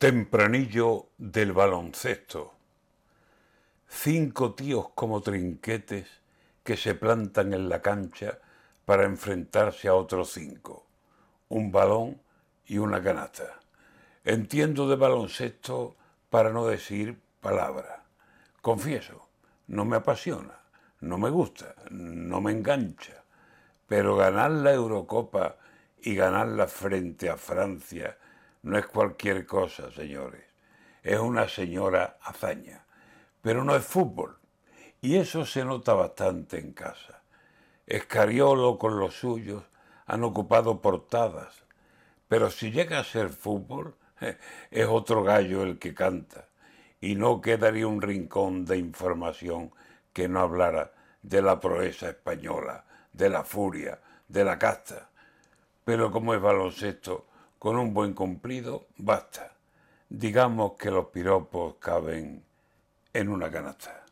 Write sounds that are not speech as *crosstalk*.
Tempranillo del baloncesto. Cinco tíos como trinquetes que se plantan en la cancha para enfrentarse a otros cinco. Un balón y una canasta. Entiendo de baloncesto para no decir palabra. Confieso, no me apasiona, no me gusta, no me engancha. Pero ganar la Eurocopa y ganarla frente a Francia no es cualquier cosa, señores. Es una señora hazaña. Pero no es fútbol. Y eso se nota bastante en casa. Escariolo con los suyos han ocupado portadas. Pero si llega a ser fútbol, *laughs* es otro gallo el que canta. Y no quedaría un rincón de información que no hablara de la proeza española, de la furia, de la casta. Pero como es baloncesto, con un buen cumplido, basta. Digamos que los piropos caben en una canasta.